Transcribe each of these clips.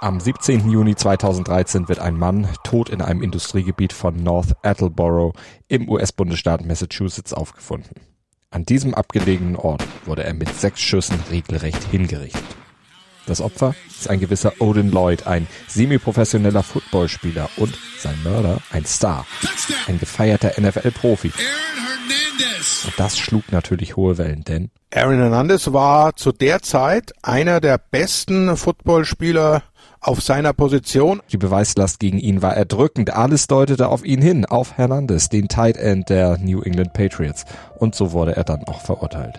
Am 17. Juni 2013 wird ein Mann tot in einem Industriegebiet von North Attleboro im US-Bundesstaat Massachusetts aufgefunden. An diesem abgelegenen Ort wurde er mit sechs Schüssen regelrecht hingerichtet. Das Opfer ist ein gewisser Odin Lloyd, ein semi-professioneller Footballspieler und sein Mörder ein Star, ein gefeierter NFL-Profi. Und das schlug natürlich hohe Wellen, denn Aaron Hernandez war zu der Zeit einer der besten Footballspieler auf seiner Position. Die Beweislast gegen ihn war erdrückend. Alles deutete auf ihn hin, auf Hernandez, den Tight End der New England Patriots. Und so wurde er dann auch verurteilt.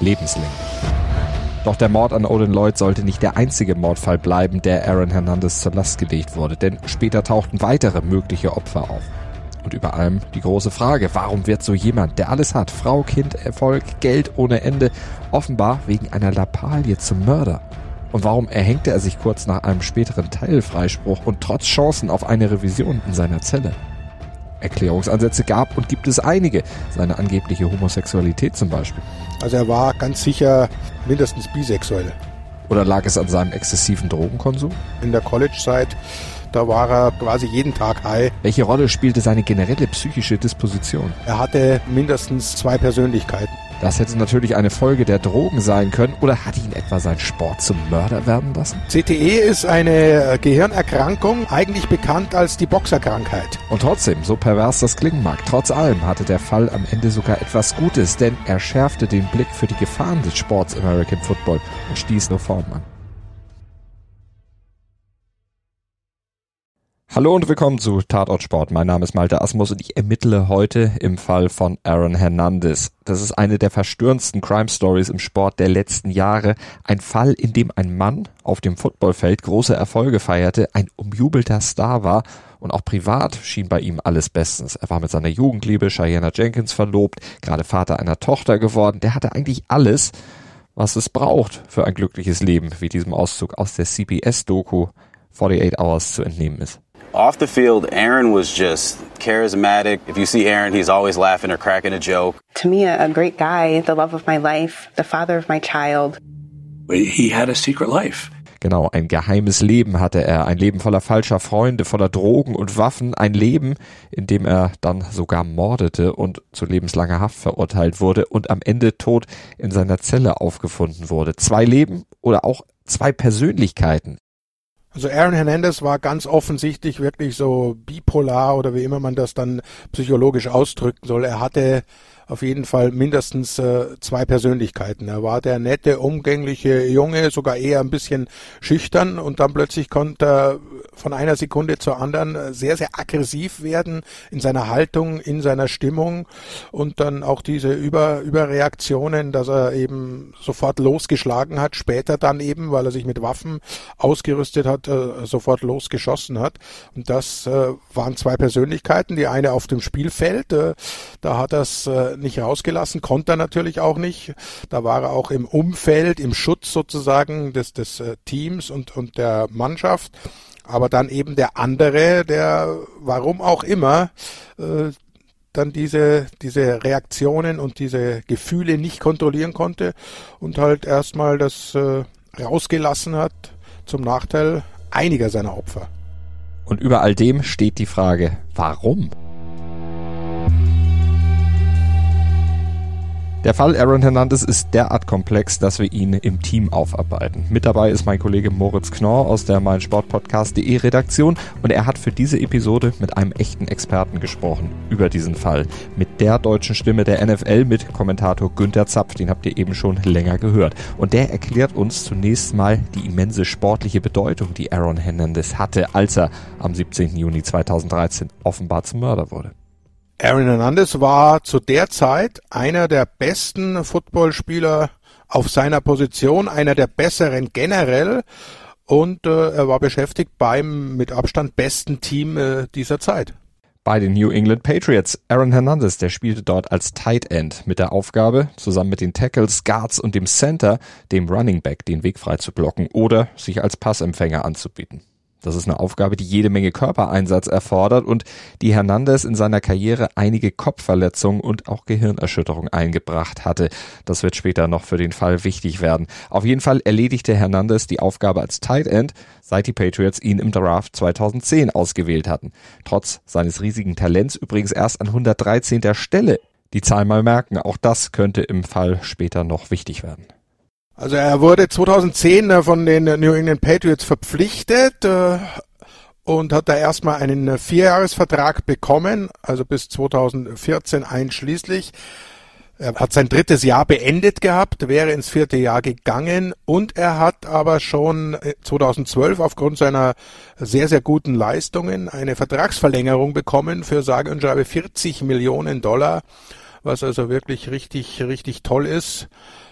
Lebenslänglich. Doch der Mord an Odin Lloyd sollte nicht der einzige Mordfall bleiben, der Aaron Hernandez zur Last gelegt wurde, denn später tauchten weitere mögliche Opfer auf. Und über allem die große Frage, warum wird so jemand, der alles hat, Frau, Kind, Erfolg, Geld ohne Ende, offenbar wegen einer Lappalie zum Mörder? Und warum erhängte er sich kurz nach einem späteren Teilfreispruch und trotz Chancen auf eine Revision in seiner Zelle? Erklärungsansätze gab und gibt es einige, seine angebliche Homosexualität zum Beispiel. Also er war ganz sicher mindestens bisexuell. Oder lag es an seinem exzessiven Drogenkonsum? In der College-Zeit, da war er quasi jeden Tag high. Welche Rolle spielte seine generelle psychische Disposition? Er hatte mindestens zwei Persönlichkeiten. Das hätte natürlich eine Folge der Drogen sein können oder hat ihn etwa sein Sport zum Mörder werden lassen? CTE ist eine Gehirnerkrankung, eigentlich bekannt als die Boxerkrankheit. Und trotzdem, so pervers das klingen mag, trotz allem hatte der Fall am Ende sogar etwas Gutes, denn er schärfte den Blick für die Gefahren des Sports American Football und stieß Reformen an. Hallo und willkommen zu Tatort Sport. Mein Name ist Malte Asmus und ich ermittle heute im Fall von Aaron Hernandez. Das ist eine der verstörendsten Crime Stories im Sport der letzten Jahre. Ein Fall, in dem ein Mann auf dem Footballfeld große Erfolge feierte, ein umjubelter Star war und auch privat schien bei ihm alles bestens. Er war mit seiner Jugendliebe Cheyenne Jenkins verlobt, gerade Vater einer Tochter geworden. Der hatte eigentlich alles, was es braucht für ein glückliches Leben, wie diesem Auszug aus der CBS-Doku 48 Hours zu entnehmen ist. Off the field, Aaron was just charismatic. If you see Aaron, he's always laughing or cracking a joke. To me, a great guy, the love of my life, the father of my child. He had a secret life. Genau, ein geheimes Leben hatte er, ein Leben voller falscher Freunde, voller Drogen und Waffen, ein Leben, in dem er dann sogar mordete und zu lebenslanger Haft verurteilt wurde und am Ende tot in seiner Zelle aufgefunden wurde. Zwei Leben oder auch zwei Persönlichkeiten. Also Aaron Hernandez war ganz offensichtlich wirklich so bipolar oder wie immer man das dann psychologisch ausdrücken soll. Er hatte auf jeden Fall mindestens äh, zwei Persönlichkeiten. Er war der nette, umgängliche Junge, sogar eher ein bisschen schüchtern und dann plötzlich konnte er von einer Sekunde zur anderen sehr, sehr aggressiv werden in seiner Haltung, in seiner Stimmung und dann auch diese Über Überreaktionen, dass er eben sofort losgeschlagen hat, später dann eben, weil er sich mit Waffen ausgerüstet hat, äh, sofort losgeschossen hat. Und das äh, waren zwei Persönlichkeiten, die eine auf dem Spielfeld, äh, da hat es äh, nicht rausgelassen, konnte er natürlich auch nicht. Da war er auch im Umfeld, im Schutz sozusagen des, des äh, Teams und, und der Mannschaft. Aber dann eben der andere, der, warum auch immer, äh, dann diese, diese Reaktionen und diese Gefühle nicht kontrollieren konnte und halt erstmal das äh, rausgelassen hat zum Nachteil einiger seiner Opfer. Und über all dem steht die Frage, warum? Der Fall Aaron Hernandez ist derart komplex, dass wir ihn im Team aufarbeiten. Mit dabei ist mein Kollege Moritz Knorr aus der meinsportpodcast.de Redaktion und er hat für diese Episode mit einem echten Experten gesprochen über diesen Fall. Mit der deutschen Stimme der NFL mit Kommentator Günther Zapf, den habt ihr eben schon länger gehört. Und der erklärt uns zunächst mal die immense sportliche Bedeutung, die Aaron Hernandez hatte, als er am 17. Juni 2013 offenbar zum Mörder wurde. Aaron Hernandez war zu der Zeit einer der besten Footballspieler auf seiner Position, einer der besseren generell und äh, er war beschäftigt beim mit Abstand besten Team äh, dieser Zeit. Bei den New England Patriots. Aaron Hernandez, der spielte dort als Tight End mit der Aufgabe, zusammen mit den Tackles, Guards und dem Center, dem Running Back den Weg frei zu blocken oder sich als Passempfänger anzubieten. Das ist eine Aufgabe, die jede Menge Körpereinsatz erfordert und die Hernandez in seiner Karriere einige Kopfverletzungen und auch Gehirnerschütterung eingebracht hatte. Das wird später noch für den Fall wichtig werden. Auf jeden Fall erledigte Hernandez die Aufgabe als Tight End, seit die Patriots ihn im Draft 2010 ausgewählt hatten. Trotz seines riesigen Talents übrigens erst an 113. Stelle. Die Zahl mal merken, auch das könnte im Fall später noch wichtig werden. Also er wurde 2010 äh, von den New England Patriots verpflichtet äh, und hat da erstmal einen äh, Vierjahresvertrag bekommen, also bis 2014 einschließlich. Er hat sein drittes Jahr beendet gehabt, wäre ins vierte Jahr gegangen und er hat aber schon 2012 aufgrund seiner sehr, sehr guten Leistungen eine Vertragsverlängerung bekommen für sage und schreibe 40 Millionen Dollar, was also wirklich richtig, richtig toll ist.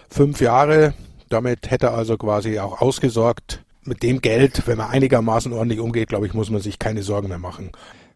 Fünf Jahre, damit hätte also quasi auch ausgesorgt. Mit dem Geld, wenn man einigermaßen ordentlich umgeht, glaube ich, muss man sich keine Sorgen mehr machen.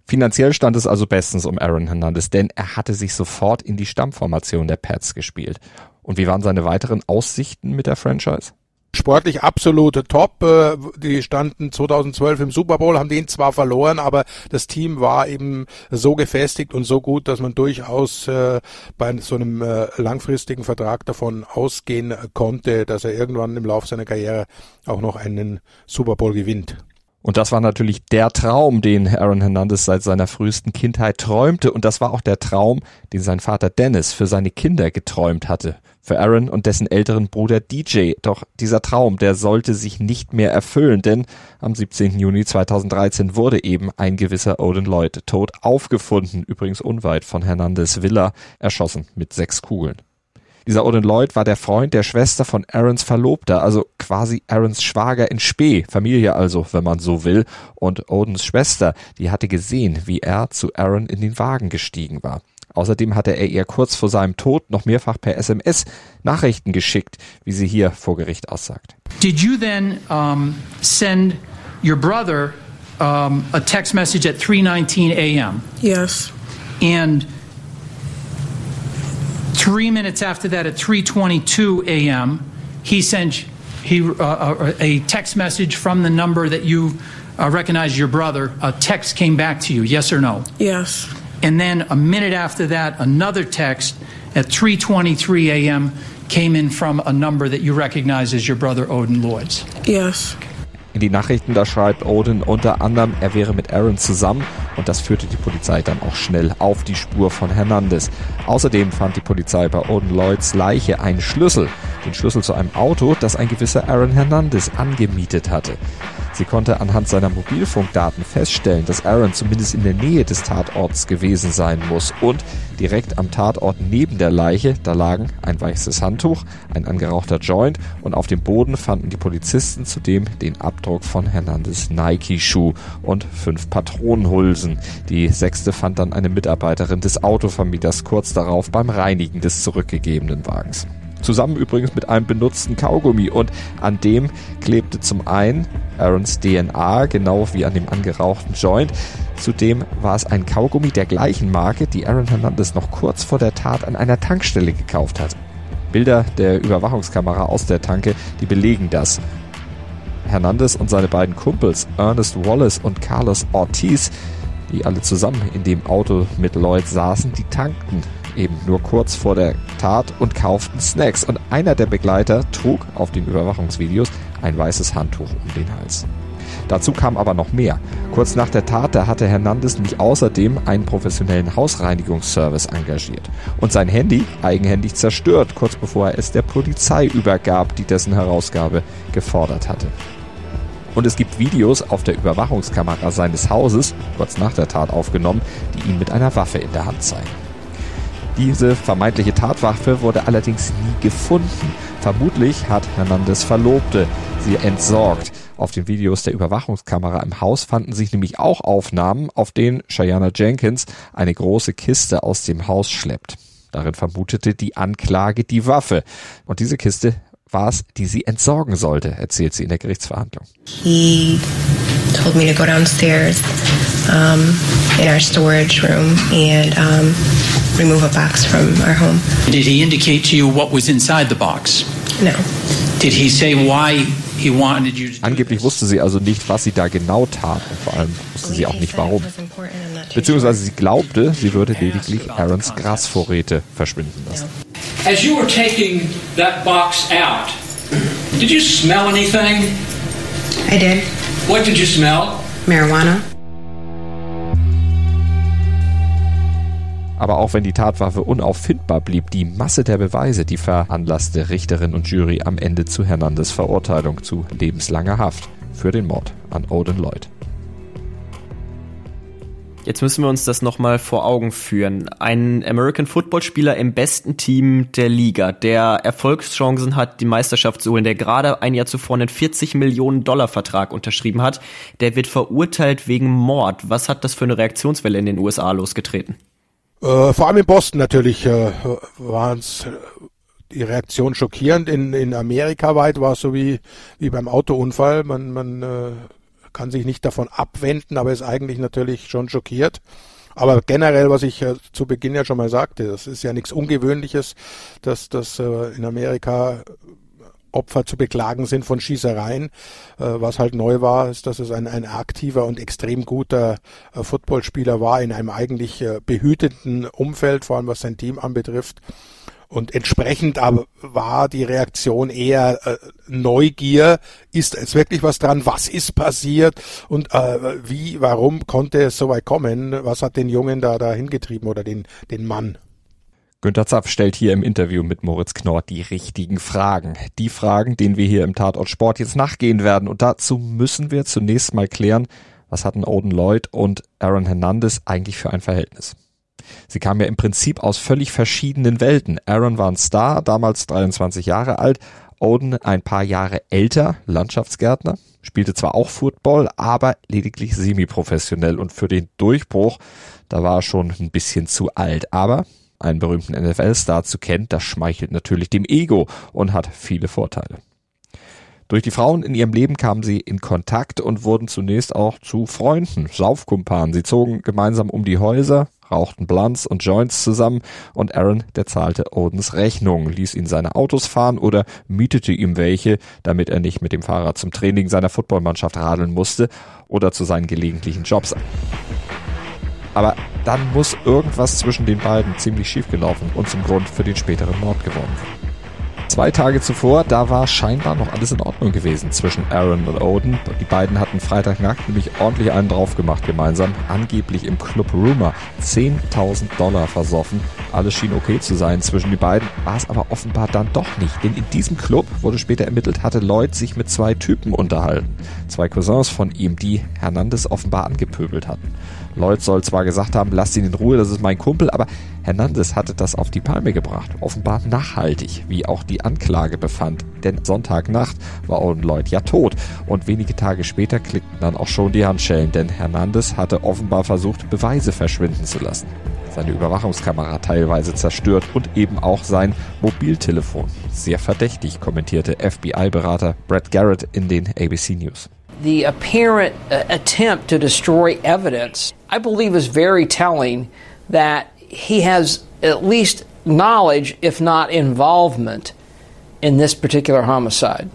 Finanziell stand es also bestens um Aaron Hernandez, denn er hatte sich sofort in die Stammformation der Pats gespielt. Und wie waren seine weiteren Aussichten mit der Franchise? Sportlich absolute Top. Äh, die standen 2012 im Super Bowl, haben den zwar verloren, aber das Team war eben so gefestigt und so gut, dass man durchaus äh, bei so einem äh, langfristigen Vertrag davon ausgehen konnte, dass er irgendwann im Laufe seiner Karriere auch noch einen Super Bowl gewinnt. Und das war natürlich der Traum, den Aaron Hernandez seit seiner frühesten Kindheit träumte. Und das war auch der Traum, den sein Vater Dennis für seine Kinder geträumt hatte. Für Aaron und dessen älteren Bruder DJ. Doch dieser Traum, der sollte sich nicht mehr erfüllen, denn am 17. Juni 2013 wurde eben ein gewisser Odin Lloyd tot aufgefunden, übrigens unweit von Hernandez Villa, erschossen mit sechs Kugeln. Dieser Odin Lloyd war der Freund der Schwester von Aarons Verlobter, also quasi Aarons Schwager in Spee, Familie also, wenn man so will. Und Odins Schwester, die hatte gesehen, wie er zu Aaron in den Wagen gestiegen war. Außerdem hatte er ihr kurz vor seinem Tod noch mehrfach per SMS Nachrichten geschickt, wie sie hier vor Gericht aussagt. Did you then um, send your brother um, a text message at 3:19 a.m.? Yes. And Three minutes after that, at 3:22 a.m., he sent he uh, uh, a text message from the number that you uh, recognize your brother. A text came back to you, yes or no? Yes. And then a minute after that, another text at 3:23 a.m. came in from a number that you recognize as your brother Odin Lloyd's. Yes. In die Nachrichten, da schreibt Odin unter anderem, er wäre mit Aaron zusammen und das führte die Polizei dann auch schnell auf die Spur von Hernandez. Außerdem fand die Polizei bei Odin Lloyds Leiche einen Schlüssel, den Schlüssel zu einem Auto, das ein gewisser Aaron Hernandez angemietet hatte. Sie konnte anhand seiner Mobilfunkdaten feststellen, dass Aaron zumindest in der Nähe des Tatorts gewesen sein muss und direkt am Tatort neben der Leiche, da lagen ein weißes Handtuch, ein angerauchter Joint und auf dem Boden fanden die Polizisten zudem den Abdruck von Hernandez Nike-Schuh und fünf Patronenhülsen. Die sechste fand dann eine Mitarbeiterin des Autovermieters kurz darauf beim Reinigen des zurückgegebenen Wagens. Zusammen übrigens mit einem benutzten Kaugummi und an dem klebte zum einen Aarons DNA, genau wie an dem angerauchten Joint. Zudem war es ein Kaugummi der gleichen Marke, die Aaron Hernandez noch kurz vor der Tat an einer Tankstelle gekauft hat. Bilder der Überwachungskamera aus der Tanke, die belegen das. Hernandez und seine beiden Kumpels Ernest Wallace und Carlos Ortiz, die alle zusammen in dem Auto mit Lloyd saßen, die tankten eben nur kurz vor der Tat und kauften Snacks. Und einer der Begleiter trug auf den Überwachungsvideos ein weißes Handtuch um den Hals. Dazu kam aber noch mehr. Kurz nach der Tat, da hatte Hernandez nämlich außerdem einen professionellen Hausreinigungsservice engagiert und sein Handy eigenhändig zerstört, kurz bevor er es der Polizei übergab, die dessen Herausgabe gefordert hatte. Und es gibt Videos auf der Überwachungskamera seines Hauses, kurz nach der Tat aufgenommen, die ihn mit einer Waffe in der Hand zeigen. Diese vermeintliche Tatwaffe wurde allerdings nie gefunden. Vermutlich hat Hernandez Verlobte sie entsorgt. Auf den Videos der Überwachungskamera im Haus fanden sich nämlich auch Aufnahmen, auf denen Cheyenne Jenkins eine große Kiste aus dem Haus schleppt. Darin vermutete die Anklage die Waffe. Und diese Kiste war es, die sie entsorgen sollte, erzählt sie in der Gerichtsverhandlung. He told me to go downstairs um, in our storage room and um, remove a box from our home. Did he indicate to you what was inside the box? No. Did he say why Angeblich wusste sie also nicht, was sie da genau tat und vor allem wusste sie auch nicht warum. Beziehungsweise sie glaubte, sie würde lediglich Aarons Grasvorräte verschwinden lassen. As you were taking that box out, did you smell anything? I did. What did you smell? Marijuana. Aber auch wenn die Tatwaffe unauffindbar blieb, die Masse der Beweise, die veranlasste Richterin und Jury am Ende zu Hernandez Verurteilung zu lebenslanger Haft für den Mord an Odin Lloyd. Jetzt müssen wir uns das nochmal vor Augen führen. Ein American Football Spieler im besten Team der Liga, der Erfolgschancen hat, die Meisterschaft zu holen, der gerade ein Jahr zuvor einen 40 Millionen Dollar Vertrag unterschrieben hat, der wird verurteilt wegen Mord. Was hat das für eine Reaktionswelle in den USA losgetreten? Äh, vor allem in Boston natürlich äh, waren es äh, die Reaktion schockierend. In, in Amerika weit war es so wie, wie beim Autounfall. Man, man äh, kann sich nicht davon abwenden, aber ist eigentlich natürlich schon schockiert. Aber generell, was ich äh, zu Beginn ja schon mal sagte, das ist ja nichts Ungewöhnliches, dass das äh, in Amerika Opfer zu beklagen sind von Schießereien. Äh, was halt neu war, ist, dass es ein, ein aktiver und extrem guter äh, Footballspieler war in einem eigentlich äh, behüteten Umfeld, vor allem was sein Team anbetrifft. Und entsprechend aber war die Reaktion eher äh, Neugier. Ist es wirklich was dran? Was ist passiert? Und äh, wie, warum konnte es so weit kommen? Was hat den Jungen da, da hingetrieben oder den, den Mann? Günter Zapf stellt hier im Interview mit Moritz Knorr die richtigen Fragen. Die Fragen, denen wir hier im Tatort Sport jetzt nachgehen werden. Und dazu müssen wir zunächst mal klären, was hatten Odin Lloyd und Aaron Hernandez eigentlich für ein Verhältnis? Sie kamen ja im Prinzip aus völlig verschiedenen Welten. Aaron war ein Star, damals 23 Jahre alt. Odin ein paar Jahre älter, Landschaftsgärtner, spielte zwar auch Football, aber lediglich semi-professionell und für den Durchbruch, da war er schon ein bisschen zu alt. Aber einen berühmten NFL-Star zu kennen, das schmeichelt natürlich dem Ego und hat viele Vorteile. Durch die Frauen in ihrem Leben kamen sie in Kontakt und wurden zunächst auch zu Freunden, Saufkumpanen. Sie zogen gemeinsam um die Häuser, rauchten Blunts und Joints zusammen und Aaron, der zahlte Odens Rechnung, ließ ihn seine Autos fahren oder mietete ihm welche, damit er nicht mit dem Fahrrad zum Training seiner Footballmannschaft radeln musste oder zu seinen gelegentlichen Jobs. Aber dann muss irgendwas zwischen den beiden ziemlich schief gelaufen und zum Grund für den späteren Mord geworden Zwei Tage zuvor, da war scheinbar noch alles in Ordnung gewesen zwischen Aaron und Odin. Die beiden hatten Freitagnacht nämlich ordentlich einen drauf gemacht gemeinsam. Angeblich im Club Rumor 10.000 Dollar versoffen. Alles schien okay zu sein zwischen die beiden, war es aber offenbar dann doch nicht. Denn in diesem Club, wurde später ermittelt, hatte Lloyd sich mit zwei Typen unterhalten. Zwei Cousins von ihm, die Hernandez offenbar angepöbelt hatten. Lloyd soll zwar gesagt haben, lasst ihn in Ruhe, das ist mein Kumpel, aber Hernandez hatte das auf die Palme gebracht. Offenbar nachhaltig, wie auch die Anklage befand. Denn Sonntagnacht war Owen Lloyd ja tot. Und wenige Tage später klickten dann auch schon die Handschellen, denn Hernandez hatte offenbar versucht, Beweise verschwinden zu lassen. Seine Überwachungskamera teilweise zerstört und eben auch sein Mobiltelefon. Sehr verdächtig, kommentierte FBI-Berater Brad Garrett in den ABC News. The apparent uh, attempt to destroy evidence, I believe is very telling that he has at least knowledge, if not involvement, in this particular homicide.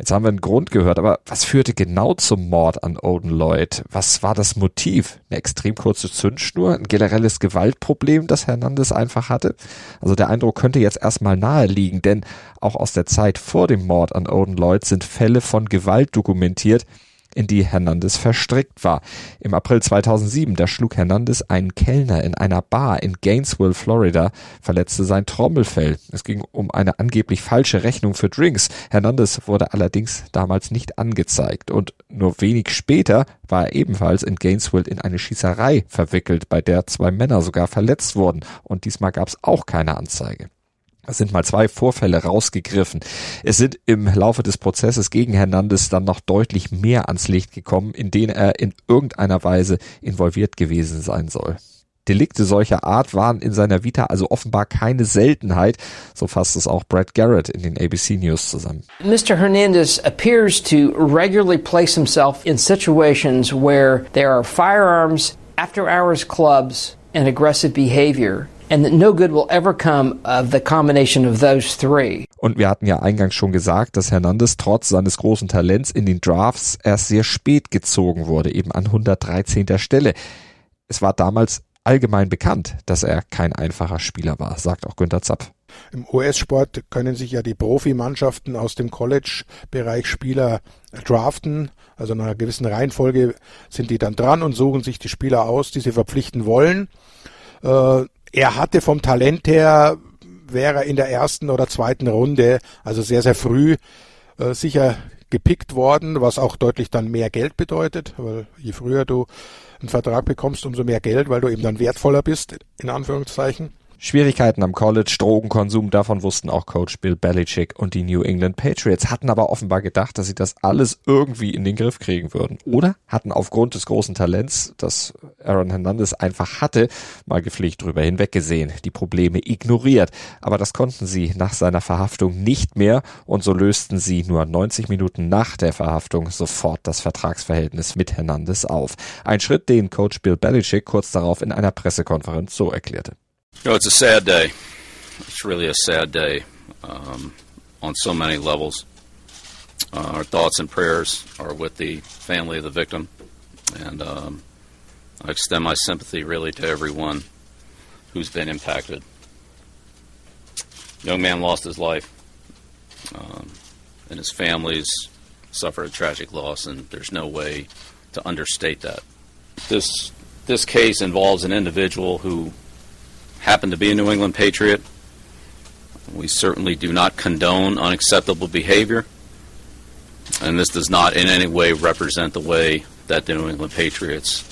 Jetzt haben wir einen Grund gehört, aber was führte genau zum Mord an Odin Lloyd? Was war das Motiv? Eine extrem kurze Zündschnur? Ein generelles Gewaltproblem, das Hernandez einfach hatte? Also der Eindruck könnte jetzt erstmal nahe liegen, denn auch aus der Zeit vor dem Mord an Odin Lloyd sind Fälle von Gewalt dokumentiert, in die Hernandez verstrickt war. Im April 2007, da schlug Hernandez einen Kellner in einer Bar in Gainesville, Florida, verletzte sein Trommelfell. Es ging um eine angeblich falsche Rechnung für Drinks. Hernandez wurde allerdings damals nicht angezeigt und nur wenig später war er ebenfalls in Gainesville in eine Schießerei verwickelt, bei der zwei Männer sogar verletzt wurden und diesmal gab es auch keine Anzeige. Sind mal zwei Vorfälle rausgegriffen. Es sind im Laufe des Prozesses gegen Hernandez dann noch deutlich mehr ans Licht gekommen, in denen er in irgendeiner Weise involviert gewesen sein soll. Delikte solcher Art waren in seiner Vita also offenbar keine Seltenheit, so fasst es auch Brad Garrett in den ABC News zusammen. Mr. Hernandez appears to regularly place himself in situations where there are firearms, after hours clubs, and aggressive behavior. And that no good will ever come of the combination of those three. Und wir hatten ja eingangs schon gesagt, dass Hernandez trotz seines großen Talents in den Drafts erst sehr spät gezogen wurde, eben an 113. Stelle. Es war damals allgemein bekannt, dass er kein einfacher Spieler war, sagt auch Günter Zapf. Im US-Sport können sich ja die Profimannschaften aus dem College-Bereich Spieler draften. Also in einer gewissen Reihenfolge sind die dann dran und suchen sich die Spieler aus, die sie verpflichten wollen. Äh, er hatte vom Talent her, wäre in der ersten oder zweiten Runde, also sehr, sehr früh, äh, sicher gepickt worden, was auch deutlich dann mehr Geld bedeutet, weil je früher du einen Vertrag bekommst, umso mehr Geld, weil du eben dann wertvoller bist, in Anführungszeichen. Schwierigkeiten am College, Drogenkonsum, davon wussten auch Coach Bill Belichick und die New England Patriots, hatten aber offenbar gedacht, dass sie das alles irgendwie in den Griff kriegen würden. Oder hatten aufgrund des großen Talents, das Aaron Hernandez einfach hatte, mal gepflegt drüber hinweggesehen, die Probleme ignoriert. Aber das konnten sie nach seiner Verhaftung nicht mehr und so lösten sie nur 90 Minuten nach der Verhaftung sofort das Vertragsverhältnis mit Hernandez auf. Ein Schritt, den Coach Bill Belichick kurz darauf in einer Pressekonferenz so erklärte. You know, it's a sad day. It's really a sad day um, on so many levels. Uh, our thoughts and prayers are with the family of the victim, and um, I extend my sympathy really to everyone who's been impacted. young man lost his life, um, and his families suffered a tragic loss, and there's no way to understate that. This this case involves an individual who happen to be a New England Patriot. We certainly do not condone unacceptable behavior, and this does not in any way represent the way that the New England Patriots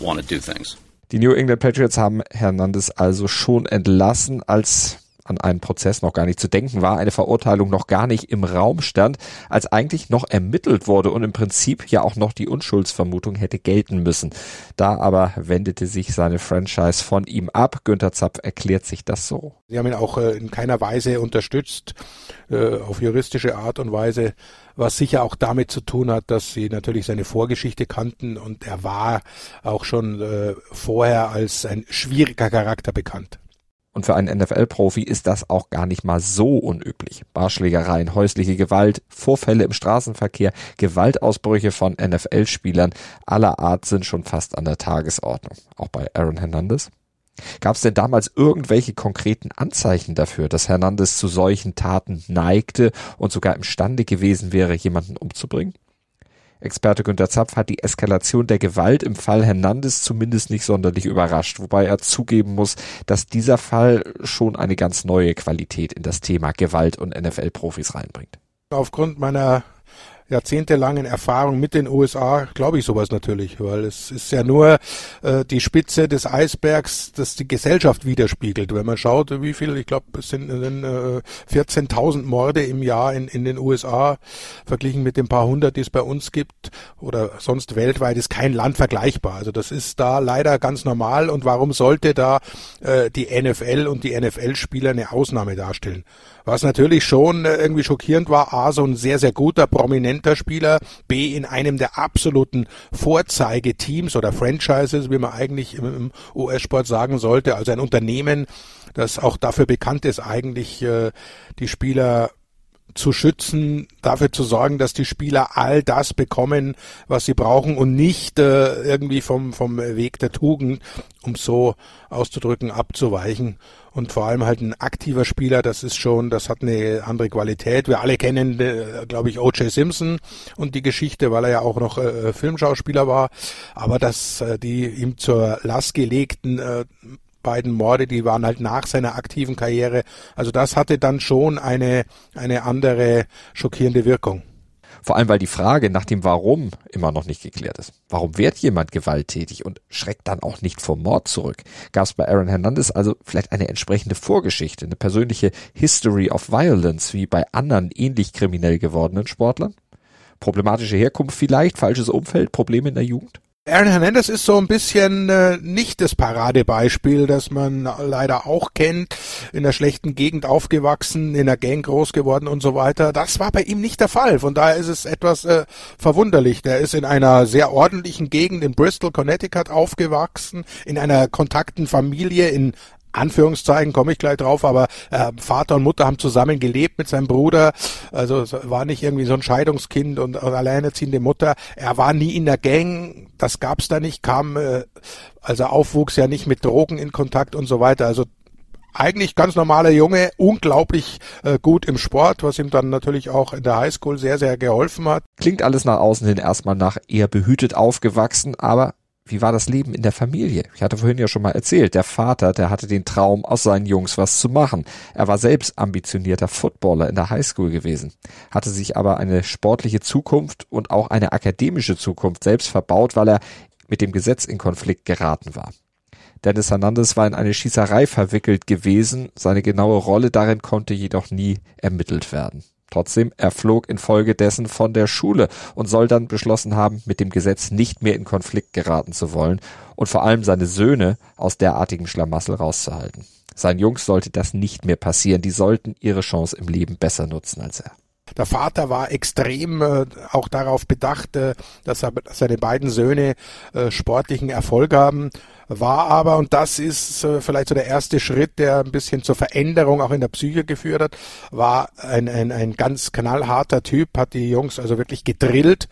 want to do things. Die New England Patriots haben Hernandez also schon entlassen, als an einen Prozess noch gar nicht zu denken war, eine Verurteilung noch gar nicht im Raum stand, als eigentlich noch ermittelt wurde und im Prinzip ja auch noch die Unschuldsvermutung hätte gelten müssen. Da aber wendete sich seine Franchise von ihm ab. Günther Zapf erklärt sich das so. Sie haben ihn auch äh, in keiner Weise unterstützt, äh, auf juristische Art und Weise, was sicher auch damit zu tun hat, dass sie natürlich seine Vorgeschichte kannten und er war auch schon äh, vorher als ein schwieriger Charakter bekannt. Und für einen NFL-Profi ist das auch gar nicht mal so unüblich. Barschlägereien, häusliche Gewalt, Vorfälle im Straßenverkehr, Gewaltausbrüche von NFL-Spielern aller Art sind schon fast an der Tagesordnung. Auch bei Aaron Hernandez. Gab es denn damals irgendwelche konkreten Anzeichen dafür, dass Hernandez zu solchen Taten neigte und sogar imstande gewesen wäre, jemanden umzubringen? Experte Günter Zapf hat die Eskalation der Gewalt im Fall Hernandez zumindest nicht sonderlich überrascht, wobei er zugeben muss, dass dieser Fall schon eine ganz neue Qualität in das Thema Gewalt und NFL-Profis reinbringt. Aufgrund meiner jahrzehntelangen Erfahrung mit den USA glaube ich sowas natürlich, weil es ist ja nur äh, die Spitze des Eisbergs, das die Gesellschaft widerspiegelt. Wenn man schaut, wie viel, ich glaube, es sind äh, 14.000 Morde im Jahr in, in den USA verglichen mit den paar hundert, die es bei uns gibt oder sonst weltweit ist kein Land vergleichbar. Also das ist da leider ganz normal und warum sollte da äh, die NFL und die NFL-Spieler eine Ausnahme darstellen? Was natürlich schon äh, irgendwie schockierend war, A, so ein sehr, sehr guter, prominenter Spieler, B, in einem der absoluten Vorzeigeteams oder Franchises, wie man eigentlich im US-Sport sagen sollte, also ein Unternehmen, das auch dafür bekannt ist, eigentlich äh, die Spieler zu schützen, dafür zu sorgen, dass die Spieler all das bekommen, was sie brauchen und nicht äh, irgendwie vom, vom Weg der Tugend, um so auszudrücken, abzuweichen. Und vor allem halt ein aktiver Spieler, das ist schon, das hat eine andere Qualität. Wir alle kennen, äh, glaube ich, O.J. Simpson und die Geschichte, weil er ja auch noch äh, Filmschauspieler war. Aber dass äh, die ihm zur Last gelegten äh, beiden Morde, die waren halt nach seiner aktiven Karriere. Also das hatte dann schon eine, eine andere schockierende Wirkung. Vor allem, weil die Frage nach dem Warum immer noch nicht geklärt ist. Warum wird jemand gewalttätig und schreckt dann auch nicht vor Mord zurück? Gab es bei Aaron Hernandez also vielleicht eine entsprechende Vorgeschichte, eine persönliche History of Violence wie bei anderen ähnlich kriminell gewordenen Sportlern? Problematische Herkunft vielleicht, falsches Umfeld, Probleme in der Jugend? Aaron Hernandez ist so ein bisschen äh, nicht das Paradebeispiel, das man leider auch kennt, in der schlechten Gegend aufgewachsen, in der Gang groß geworden und so weiter. Das war bei ihm nicht der Fall. Von daher ist es etwas äh, verwunderlich. Der ist in einer sehr ordentlichen Gegend in Bristol, Connecticut aufgewachsen, in einer kontakten Familie in Anführungszeichen komme ich gleich drauf, aber äh, Vater und Mutter haben zusammen gelebt mit seinem Bruder. Also war nicht irgendwie so ein Scheidungskind und, und alleinerziehende Mutter. Er war nie in der Gang, das gab's da nicht, kam äh, also aufwuchs ja nicht mit Drogen in Kontakt und so weiter. Also eigentlich ganz normaler Junge, unglaublich äh, gut im Sport, was ihm dann natürlich auch in der Highschool sehr, sehr geholfen hat. Klingt alles nach außen hin erstmal nach eher behütet aufgewachsen, aber wie war das Leben in der Familie? Ich hatte vorhin ja schon mal erzählt, der Vater, der hatte den Traum, aus seinen Jungs was zu machen. Er war selbst ambitionierter Footballer in der Highschool gewesen, hatte sich aber eine sportliche Zukunft und auch eine akademische Zukunft selbst verbaut, weil er mit dem Gesetz in Konflikt geraten war. Dennis Hernandez war in eine Schießerei verwickelt gewesen, seine genaue Rolle darin konnte jedoch nie ermittelt werden. Trotzdem, er flog infolgedessen von der Schule und soll dann beschlossen haben, mit dem Gesetz nicht mehr in Konflikt geraten zu wollen und vor allem seine Söhne aus derartigem Schlamassel rauszuhalten. Seinen Jungs sollte das nicht mehr passieren, die sollten ihre Chance im Leben besser nutzen als er. Der Vater war extrem äh, auch darauf bedacht, äh, dass, er, seine beiden Söhne äh, sportlichen Erfolg haben. War aber, und das ist äh, vielleicht so der erste Schritt, der ein bisschen zur Veränderung auch in der Psyche geführt hat, war ein, ein, ein ganz knallharter Typ, hat die Jungs also wirklich gedrillt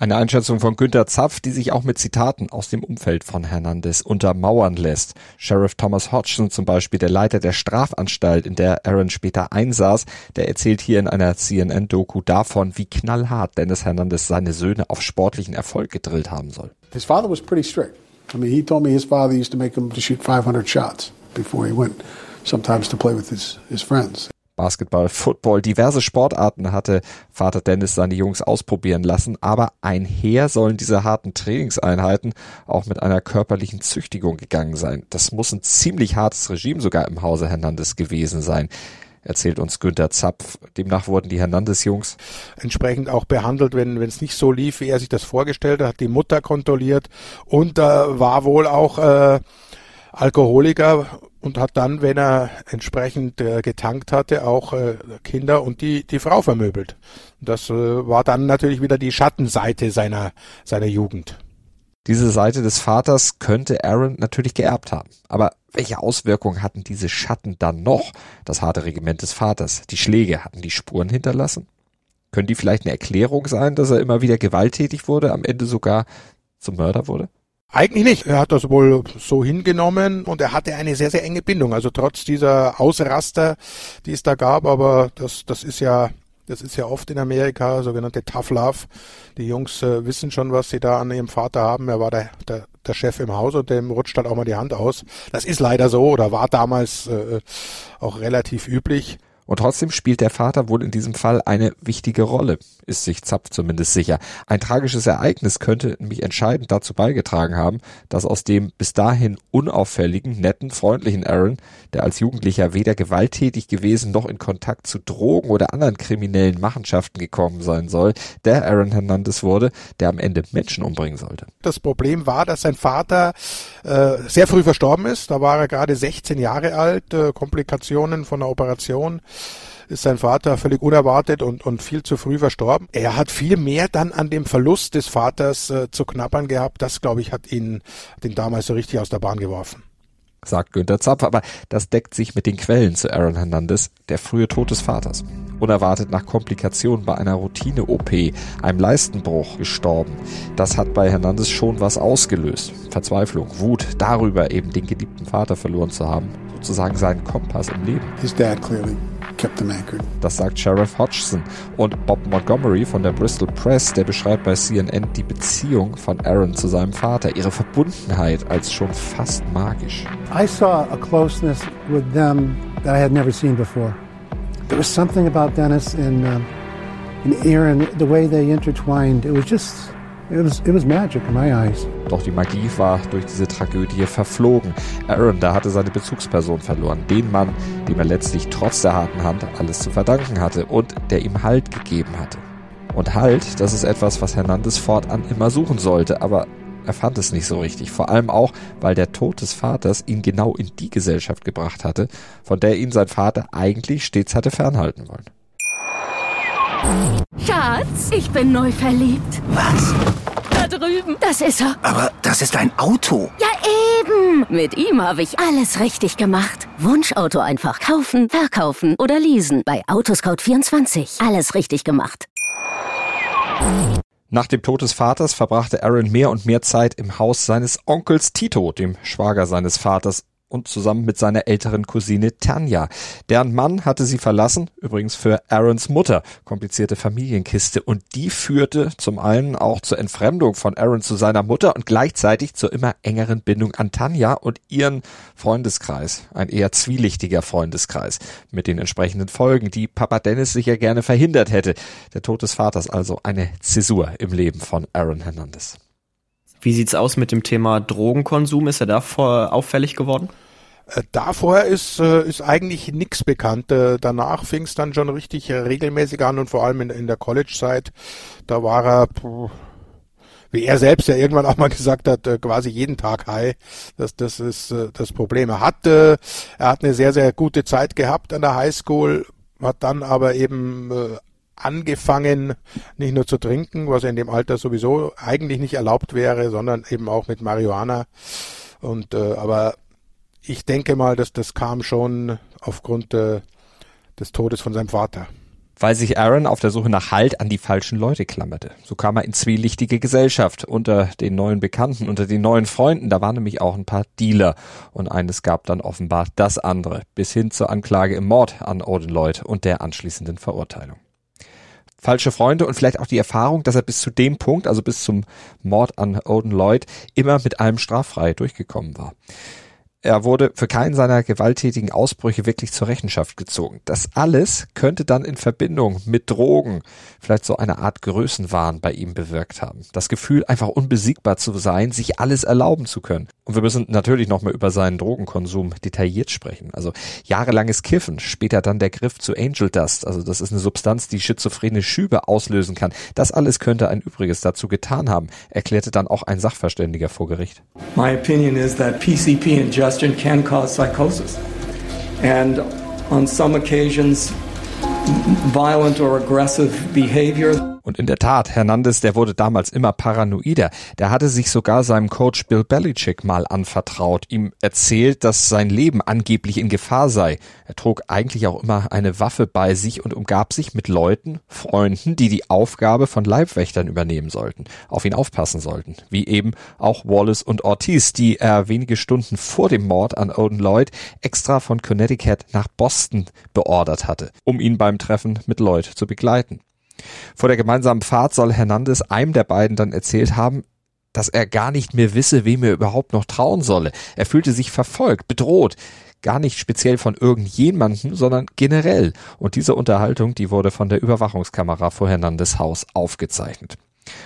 eine Einschätzung von Günter Zapf, die sich auch mit Zitaten aus dem Umfeld von Hernandez untermauern lässt. Sheriff Thomas Hodgson zum Beispiel, der Leiter der Strafanstalt, in der Aaron später einsaß, der erzählt hier in einer CNN-Doku davon, wie knallhart Dennis Hernandez seine Söhne auf sportlichen Erfolg gedrillt haben soll. His father was pretty strict. I mean, he told me his father used to make him to shoot 500 shots before he went sometimes to play with his, his friends. Basketball, Football, diverse Sportarten hatte Vater Dennis seine Jungs ausprobieren lassen, aber einher sollen diese harten Trainingseinheiten auch mit einer körperlichen Züchtigung gegangen sein. Das muss ein ziemlich hartes Regime sogar im Hause Hernandez gewesen sein erzählt uns Günther Zapf. Demnach wurden die Hernandez-Jungs entsprechend auch behandelt, wenn es nicht so lief, wie er sich das vorgestellt hat, hat die Mutter kontrolliert und äh, war wohl auch äh, Alkoholiker und hat dann, wenn er entsprechend äh, getankt hatte, auch äh, Kinder und die, die Frau vermöbelt. Das äh, war dann natürlich wieder die Schattenseite seiner, seiner Jugend. Diese Seite des Vaters könnte Aaron natürlich geerbt haben. Aber welche Auswirkungen hatten diese Schatten dann noch? Das harte Regiment des Vaters, die Schläge, hatten die Spuren hinterlassen? Können die vielleicht eine Erklärung sein, dass er immer wieder gewalttätig wurde, am Ende sogar zum Mörder wurde? Eigentlich nicht. Er hat das wohl so hingenommen und er hatte eine sehr, sehr enge Bindung. Also trotz dieser Ausraster, die es da gab, aber das, das ist ja, das ist ja oft in Amerika, sogenannte Tough Love. Die Jungs äh, wissen schon, was sie da an ihrem Vater haben. Er war der, der, der Chef im Haus und dem rutscht halt auch mal die Hand aus. Das ist leider so oder war damals äh, auch relativ üblich. Und trotzdem spielt der Vater wohl in diesem Fall eine wichtige Rolle, ist sich Zapf zumindest sicher. Ein tragisches Ereignis könnte nämlich entscheidend dazu beigetragen haben, dass aus dem bis dahin unauffälligen, netten, freundlichen Aaron, der als Jugendlicher weder gewalttätig gewesen noch in Kontakt zu Drogen oder anderen kriminellen Machenschaften gekommen sein soll, der Aaron Hernandez wurde, der am Ende Menschen umbringen sollte. Das Problem war, dass sein Vater äh, sehr früh verstorben ist. Da war er gerade 16 Jahre alt, äh, Komplikationen von der Operation ist sein Vater völlig unerwartet und, und viel zu früh verstorben. Er hat viel mehr dann an dem Verlust des Vaters äh, zu knappern gehabt. Das, glaube ich, hat ihn, den damals so richtig aus der Bahn geworfen sagt Günther Zapf, aber das deckt sich mit den Quellen zu Aaron Hernandez, der frühe Tod des Vaters. Unerwartet nach Komplikationen bei einer Routine-OP, einem Leistenbruch gestorben. Das hat bei Hernandez schon was ausgelöst. Verzweiflung, Wut darüber, eben den geliebten Vater verloren zu haben, sozusagen seinen Kompass im Leben. His dad clearly. Das sagt Sheriff Hodgson. Und Bob Montgomery von der Bristol Press, der beschreibt bei CNN die Beziehung von Aaron zu seinem Vater, ihre Verbundenheit als schon fast magisch. I saw a closeness with them that I had never seen before. There was something about Dennis and, uh, and Aaron, the way they intertwined. It was just It was, it was magic in my eyes. Doch die Magie war durch diese Tragödie verflogen. Aaron, da hatte seine Bezugsperson verloren. Den Mann, dem er letztlich trotz der harten Hand alles zu verdanken hatte und der ihm Halt gegeben hatte. Und Halt, das ist etwas, was Hernandez fortan immer suchen sollte, aber er fand es nicht so richtig. Vor allem auch, weil der Tod des Vaters ihn genau in die Gesellschaft gebracht hatte, von der ihn sein Vater eigentlich stets hatte fernhalten wollen. Schatz, ich bin neu verliebt. Was? drüben. Das ist er. Aber das ist ein Auto. Ja, eben. Mit ihm habe ich alles richtig gemacht. Wunschauto einfach kaufen, verkaufen oder leasen. Bei Autoscout24. Alles richtig gemacht. Nach dem Tod des Vaters verbrachte Aaron mehr und mehr Zeit im Haus seines Onkels Tito, dem Schwager seines Vaters, und zusammen mit seiner älteren Cousine Tanja. Deren Mann hatte sie verlassen, übrigens für Aarons Mutter. Komplizierte Familienkiste. Und die führte zum einen auch zur Entfremdung von Aaron zu seiner Mutter und gleichzeitig zur immer engeren Bindung an Tanja und ihren Freundeskreis. Ein eher zwielichtiger Freundeskreis. Mit den entsprechenden Folgen, die Papa Dennis sicher gerne verhindert hätte. Der Tod des Vaters also eine Zäsur im Leben von Aaron Hernandez. Wie sieht's aus mit dem Thema Drogenkonsum? Ist er da auffällig geworden? Äh, Davor ist, äh, ist eigentlich nichts bekannt. Äh, danach fing es dann schon richtig regelmäßig an und vor allem in, in der College-Zeit, da war er, wie er selbst ja irgendwann auch mal gesagt hat, quasi jeden Tag high. Das, das ist das Problem. Er hat, er hat eine sehr, sehr gute Zeit gehabt an der Highschool, hat dann aber eben angefangen, nicht nur zu trinken, was in dem Alter sowieso eigentlich nicht erlaubt wäre, sondern eben auch mit Marihuana. Und äh, aber ich denke mal, dass das kam schon aufgrund äh, des Todes von seinem Vater. Weil sich Aaron auf der Suche nach Halt an die falschen Leute klammerte. So kam er in zwielichtige Gesellschaft unter den neuen Bekannten, unter den neuen Freunden. Da waren nämlich auch ein paar Dealer. Und eines gab dann offenbar das andere. Bis hin zur Anklage im Mord an Odin Lloyd und der anschließenden Verurteilung falsche Freunde und vielleicht auch die Erfahrung, dass er bis zu dem Punkt, also bis zum Mord an Odin Lloyd, immer mit allem straffrei durchgekommen war. Er wurde für keinen seiner gewalttätigen Ausbrüche wirklich zur Rechenschaft gezogen. Das alles könnte dann in Verbindung mit Drogen vielleicht so eine Art Größenwahn bei ihm bewirkt haben. Das Gefühl, einfach unbesiegbar zu sein, sich alles erlauben zu können. Und wir müssen natürlich nochmal über seinen Drogenkonsum detailliert sprechen. Also jahrelanges Kiffen, später dann der Griff zu Angel Dust. Also das ist eine Substanz, die schizophrene Schübe auslösen kann. Das alles könnte ein Übriges dazu getan haben, erklärte dann auch ein Sachverständiger vor Gericht. My opinion is that PCP ingestion can cause psychosis. And on some occasions, violent or aggressive behavior. Und in der Tat, Hernandez, der wurde damals immer paranoider. Der hatte sich sogar seinem Coach Bill Belichick mal anvertraut, ihm erzählt, dass sein Leben angeblich in Gefahr sei. Er trug eigentlich auch immer eine Waffe bei sich und umgab sich mit Leuten, Freunden, die die Aufgabe von Leibwächtern übernehmen sollten, auf ihn aufpassen sollten. Wie eben auch Wallace und Ortiz, die er wenige Stunden vor dem Mord an Odin Lloyd extra von Connecticut nach Boston beordert hatte, um ihn beim Treffen mit Lloyd zu begleiten. Vor der gemeinsamen Fahrt soll Hernandez einem der beiden dann erzählt haben, dass er gar nicht mehr wisse, wem er überhaupt noch trauen solle. Er fühlte sich verfolgt, bedroht. Gar nicht speziell von irgendjemandem, sondern generell. Und diese Unterhaltung, die wurde von der Überwachungskamera vor Hernandez Haus aufgezeichnet.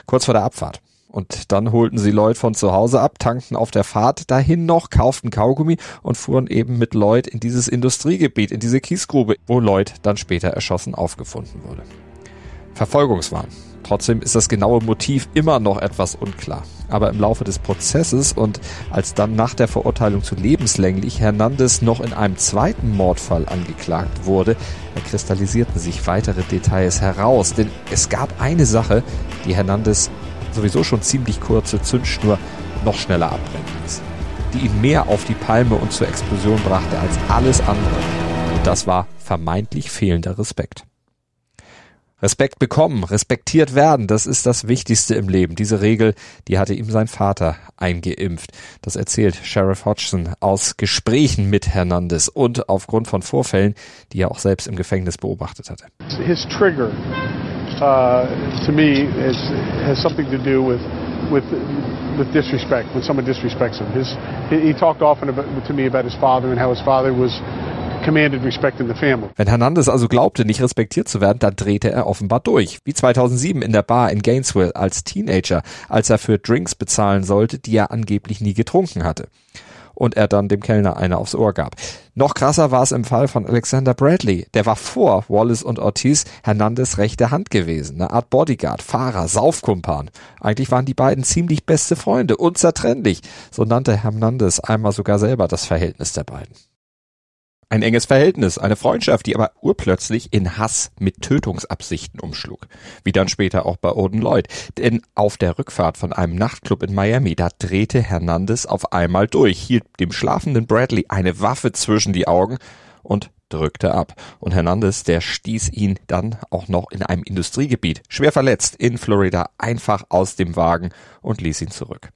Kurz vor der Abfahrt. Und dann holten sie Lloyd von zu Hause ab, tankten auf der Fahrt dahin noch, kauften Kaugummi und fuhren eben mit Lloyd in dieses Industriegebiet, in diese Kiesgrube, wo Lloyd dann später erschossen aufgefunden wurde. Verfolgungswahn. Trotzdem ist das genaue Motiv immer noch etwas unklar. Aber im Laufe des Prozesses und als dann nach der Verurteilung zu lebenslänglich Hernandez noch in einem zweiten Mordfall angeklagt wurde, kristallisierten sich weitere Details heraus. Denn es gab eine Sache, die Hernandez sowieso schon ziemlich kurze Zündschnur noch schneller abbrennen ließ. Die ihn mehr auf die Palme und zur Explosion brachte als alles andere. Und das war vermeintlich fehlender Respekt. Respekt bekommen, respektiert werden, das ist das Wichtigste im Leben. Diese Regel, die hatte ihm sein Vater eingeimpft. Das erzählt Sheriff Hodgson aus Gesprächen mit Hernandez und aufgrund von Vorfällen, die er auch selbst im Gefängnis beobachtet hatte. His trigger uh, to me is, has something to do with with with disrespect when someone disrespects him. His he talked often about, to me about his father and how his father was Wenn Hernandez also glaubte, nicht respektiert zu werden, dann drehte er offenbar durch. Wie 2007 in der Bar in Gainesville als Teenager, als er für Drinks bezahlen sollte, die er angeblich nie getrunken hatte. Und er dann dem Kellner eine aufs Ohr gab. Noch krasser war es im Fall von Alexander Bradley. Der war vor Wallace und Ortiz Hernandez rechte Hand gewesen. Eine Art Bodyguard, Fahrer, Saufkumpan. Eigentlich waren die beiden ziemlich beste Freunde, unzertrennlich. So nannte Hernandez einmal sogar selber das Verhältnis der beiden. Ein enges Verhältnis, eine Freundschaft, die aber urplötzlich in Hass mit Tötungsabsichten umschlug. Wie dann später auch bei Odin Lloyd. Denn auf der Rückfahrt von einem Nachtclub in Miami, da drehte Hernandez auf einmal durch, hielt dem schlafenden Bradley eine Waffe zwischen die Augen und drückte ab. Und Hernandez, der stieß ihn dann auch noch in einem Industriegebiet, schwer verletzt in Florida, einfach aus dem Wagen und ließ ihn zurück.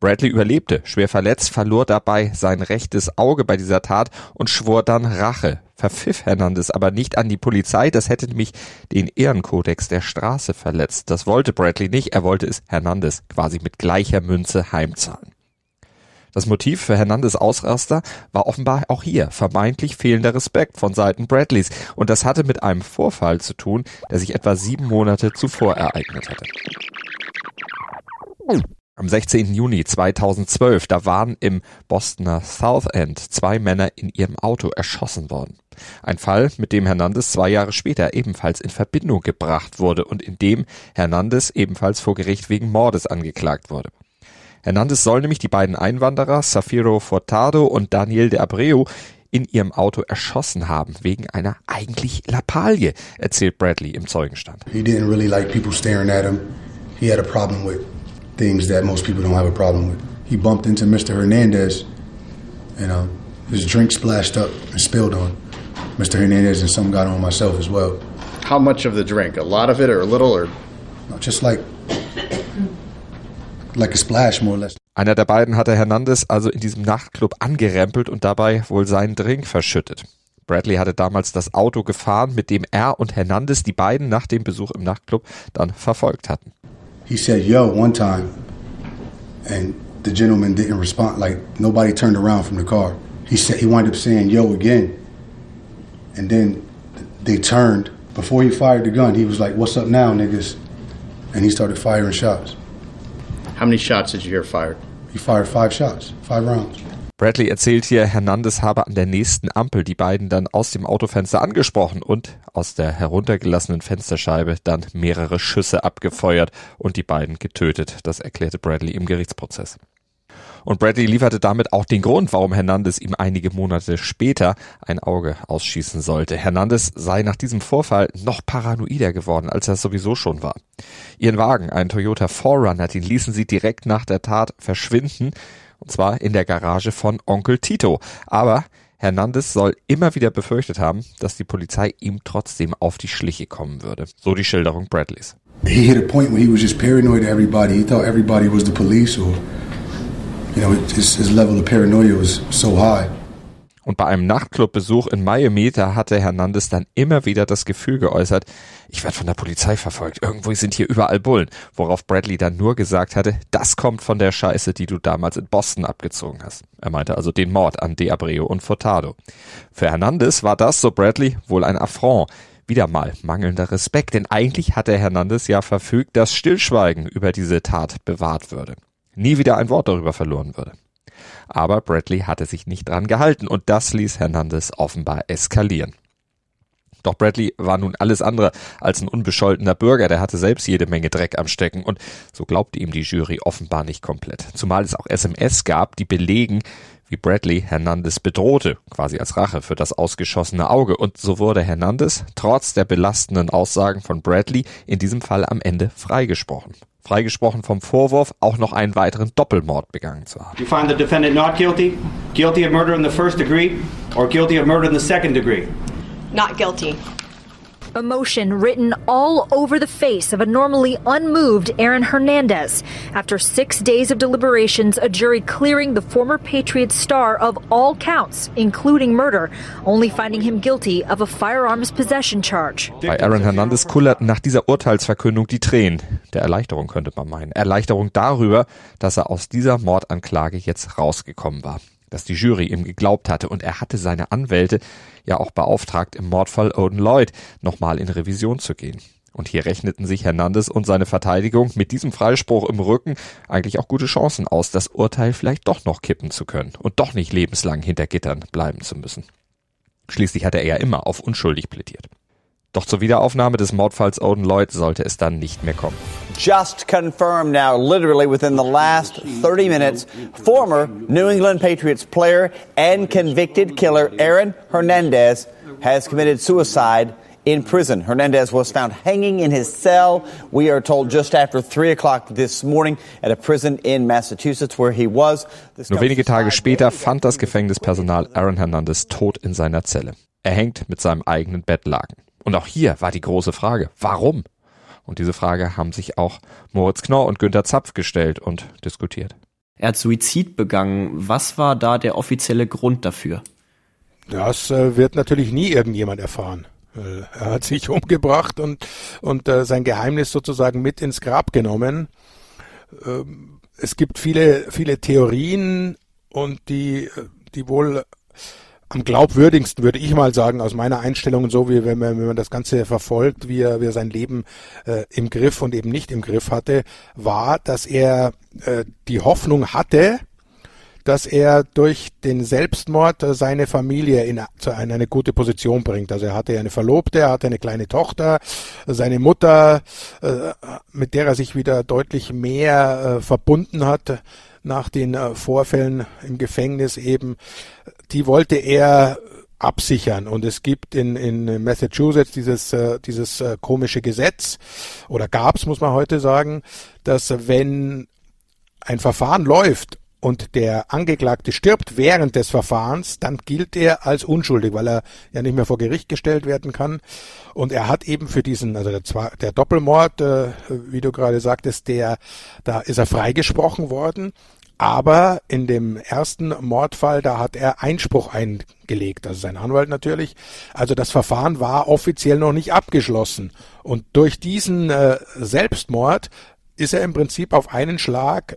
Bradley überlebte, schwer verletzt, verlor dabei sein rechtes Auge bei dieser Tat und schwor dann Rache. Verpfiff Hernandez aber nicht an die Polizei, das hätte nämlich den Ehrenkodex der Straße verletzt. Das wollte Bradley nicht, er wollte es Hernandez quasi mit gleicher Münze heimzahlen. Das Motiv für Hernandez Ausraster war offenbar auch hier vermeintlich fehlender Respekt von Seiten Bradleys und das hatte mit einem Vorfall zu tun, der sich etwa sieben Monate zuvor ereignet hatte. Am 16. Juni 2012, da waren im Bostoner South End zwei Männer in ihrem Auto erschossen worden. Ein Fall, mit dem Hernandez zwei Jahre später ebenfalls in Verbindung gebracht wurde und in dem Hernandez ebenfalls vor Gericht wegen Mordes angeklagt wurde. Hernandez soll nämlich die beiden Einwanderer Safiro Furtado und Daniel de Abreu in ihrem Auto erschossen haben, wegen einer eigentlich Lappalie, erzählt Bradley im Zeugenstand. He didn't really like people staring at him. He had a problem with things that most people don't have a problem with. He bumped into Mr. Hernandez, and uh, his drink splashed up and spilled on Mr. Hernandez, and some got on myself as well. How much of the drink? A lot of it, or a little, or no, just like like a splash, more or less. Einer der beiden hatte Hernandez also in diesem Nachtclub angerempelt und dabei wohl seinen Drink verschüttet. Bradley hatte damals das Auto gefahren, mit dem er und Hernandez die beiden nach dem Besuch im Nachtclub dann verfolgt hatten. He said yo one time, and the gentleman didn't respond. Like nobody turned around from the car. He said he wound up saying yo again, and then they turned. Before he fired the gun, he was like, "What's up now, niggas?" And he started firing shots. How many shots did you hear fired? He fired five shots, five rounds. Bradley erzählt hier, Hernandez habe an der nächsten Ampel die beiden dann aus dem Autofenster angesprochen und aus der heruntergelassenen Fensterscheibe dann mehrere Schüsse abgefeuert und die beiden getötet. Das erklärte Bradley im Gerichtsprozess. Und Bradley lieferte damit auch den Grund, warum Hernandez ihm einige Monate später ein Auge ausschießen sollte. Hernandez sei nach diesem Vorfall noch paranoider geworden, als er sowieso schon war. Ihren Wagen, einen Toyota Forerunner, den ließen sie direkt nach der Tat verschwinden und zwar in der Garage von Onkel Tito. Aber Hernandez soll immer wieder befürchtet haben, dass die Polizei ihm trotzdem auf die Schliche kommen würde. So die Schilderung Bradleys. He hit a point where he was just paranoid of everybody. He thought everybody was the police or, you know, his, his level of paranoia was so high. Und bei einem Nachtclubbesuch in Miami, da hatte Hernandez dann immer wieder das Gefühl geäußert, ich werde von der Polizei verfolgt, irgendwo sind hier überall Bullen, worauf Bradley dann nur gesagt hatte, das kommt von der Scheiße, die du damals in Boston abgezogen hast. Er meinte also den Mord an De Abreu und Furtado. Für Hernandez war das, so Bradley, wohl ein Affront. Wieder mal mangelnder Respekt, denn eigentlich hatte Hernandez ja verfügt, dass Stillschweigen über diese Tat bewahrt würde. Nie wieder ein Wort darüber verloren würde. Aber Bradley hatte sich nicht dran gehalten und das ließ Hernandez offenbar eskalieren. Doch Bradley war nun alles andere als ein unbescholtener Bürger, der hatte selbst jede Menge Dreck am Stecken und so glaubte ihm die Jury offenbar nicht komplett. Zumal es auch SMS gab, die belegen, wie Bradley Hernandez bedrohte, quasi als Rache für das ausgeschossene Auge. Und so wurde Hernandez trotz der belastenden Aussagen von Bradley in diesem Fall am Ende freigesprochen. Freigesprochen vom Vorwurf, auch noch einen weiteren Doppelmord begangen zu haben. You find the defendant not guilty, guilty of murder in the first degree, or guilty of murder in the second degree? Not guilty. Emotion written all over the face of a normally unmoved Aaron Hernandez. After six days of deliberations, a jury clearing the former Patriots star of all counts, including murder, only finding him guilty of a firearms possession charge. Bei Aaron Hernandez kullerten nach dieser Urteilsverkündung die Tränen. Der Erleichterung könnte man meinen. Erleichterung darüber, dass er aus dieser Mordanklage jetzt rausgekommen war dass die Jury ihm geglaubt hatte und er hatte seine Anwälte ja auch beauftragt, im Mordfall Odin Lloyd nochmal in Revision zu gehen. Und hier rechneten sich Hernandez und seine Verteidigung mit diesem Freispruch im Rücken eigentlich auch gute Chancen aus, das Urteil vielleicht doch noch kippen zu können und doch nicht lebenslang hinter Gittern bleiben zu müssen. Schließlich hatte er ja immer auf unschuldig plädiert. Doch zur Wiederaufnahme des Mordfalls Odin Lloyd sollte es dann nicht mehr kommen. Just confirmed now, literally within the last 30 minutes, former New England Patriots player and convicted killer Aaron Hernandez has committed suicide in prison. Hernandez was found hanging in his cell, we are told, just after 3 o'clock this morning at a prison in Massachusetts where he was. Nur wenige Tage später fand das Gefängnispersonal Aaron Hernandez tot in seiner Zelle. Er hängt mit seinem eigenen Bettlaken. Und auch hier war die große Frage, warum? Und diese Frage haben sich auch Moritz Knorr und Günter Zapf gestellt und diskutiert. Er hat Suizid begangen. Was war da der offizielle Grund dafür? Das äh, wird natürlich nie irgendjemand erfahren. Er hat sich umgebracht und, und äh, sein Geheimnis sozusagen mit ins Grab genommen. Ähm, es gibt viele, viele Theorien und die, die wohl am glaubwürdigsten, würde ich mal sagen, aus meiner Einstellung, so wie wenn man, wenn man das Ganze verfolgt, wie er, wie er sein Leben äh, im Griff und eben nicht im Griff hatte, war, dass er äh, die Hoffnung hatte, dass er durch den Selbstmord äh, seine Familie in eine gute Position bringt. Also er hatte eine Verlobte, er hatte eine kleine Tochter, seine Mutter, äh, mit der er sich wieder deutlich mehr äh, verbunden hat nach den Vorfällen im Gefängnis eben die wollte er absichern. Und es gibt in, in Massachusetts dieses, äh, dieses äh, komische Gesetz, oder gab's, muss man heute sagen, dass wenn ein Verfahren läuft und der Angeklagte stirbt während des Verfahrens, dann gilt er als unschuldig, weil er ja nicht mehr vor Gericht gestellt werden kann. Und er hat eben für diesen, also der, der Doppelmord, äh, wie du gerade sagtest, der, da ist er freigesprochen worden. Aber in dem ersten Mordfall, da hat er Einspruch eingelegt, also sein Anwalt natürlich. Also das Verfahren war offiziell noch nicht abgeschlossen. Und durch diesen äh, Selbstmord ist er im Prinzip auf einen Schlag